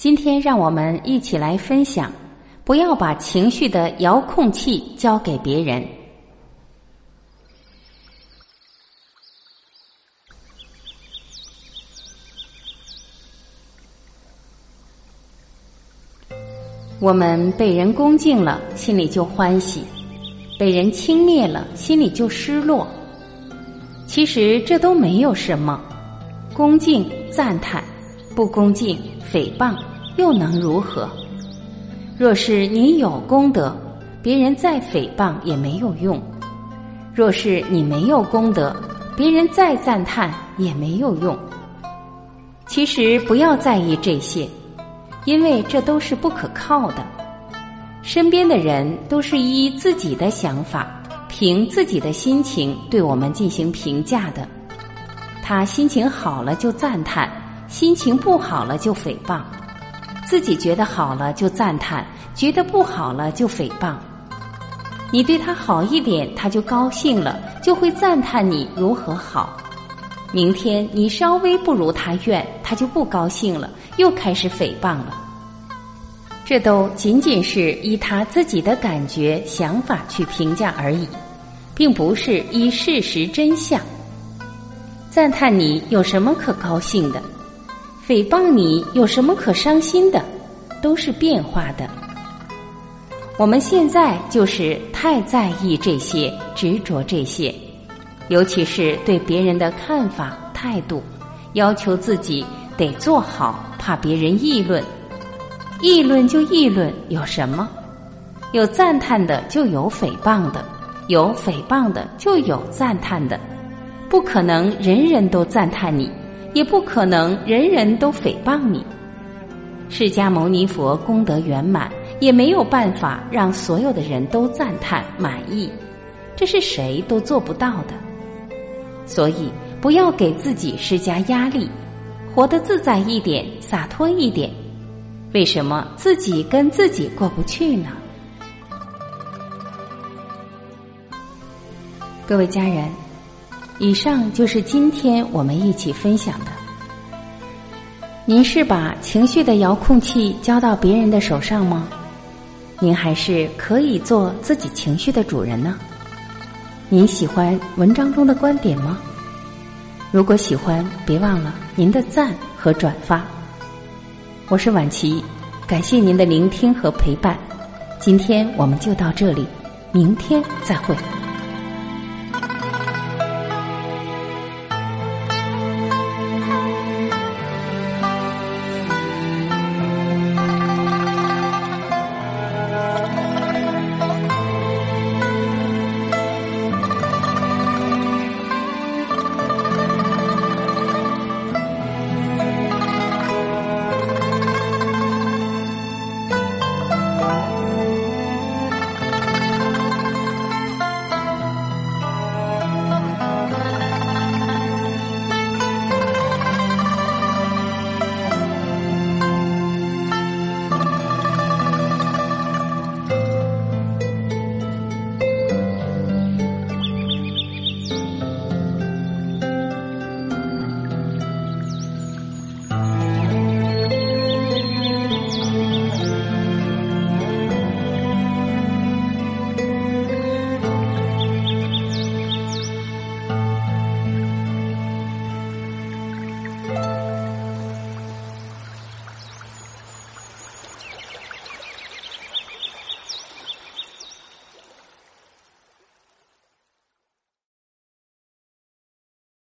今天让我们一起来分享：不要把情绪的遥控器交给别人。我们被人恭敬了，心里就欢喜；被人轻蔑了，心里就失落。其实这都没有什么。恭敬赞叹，不恭敬诽谤，又能如何？若是你有功德，别人再诽谤也没有用；若是你没有功德，别人再赞叹也没有用。其实不要在意这些，因为这都是不可靠的。身边的人都是依自己的想法，凭自己的心情对我们进行评价的。他心情好了就赞叹，心情不好了就诽谤；自己觉得好了就赞叹，觉得不好了就诽谤。你对他好一点，他就高兴了，就会赞叹你如何好。明天你稍微不如他愿，他就不高兴了，又开始诽谤了。这都仅仅是依他自己的感觉、想法去评价而已，并不是依事实真相。赞叹你有什么可高兴的？诽谤你有什么可伤心的？都是变化的。我们现在就是太在意这些，执着这些，尤其是对别人的看法、态度，要求自己得做好，怕别人议论。议论就议论，有什么？有赞叹的，就有诽谤的；有诽谤的，就有赞叹的。不可能人人都赞叹你，也不可能人人都诽谤你。释迦牟尼佛功德圆满，也没有办法让所有的人都赞叹满意，这是谁都做不到的。所以不要给自己施加压力，活得自在一点，洒脱一点。为什么自己跟自己过不去呢？各位家人。以上就是今天我们一起分享的。您是把情绪的遥控器交到别人的手上吗？您还是可以做自己情绪的主人呢？您喜欢文章中的观点吗？如果喜欢，别忘了您的赞和转发。我是婉琪，感谢您的聆听和陪伴。今天我们就到这里，明天再会。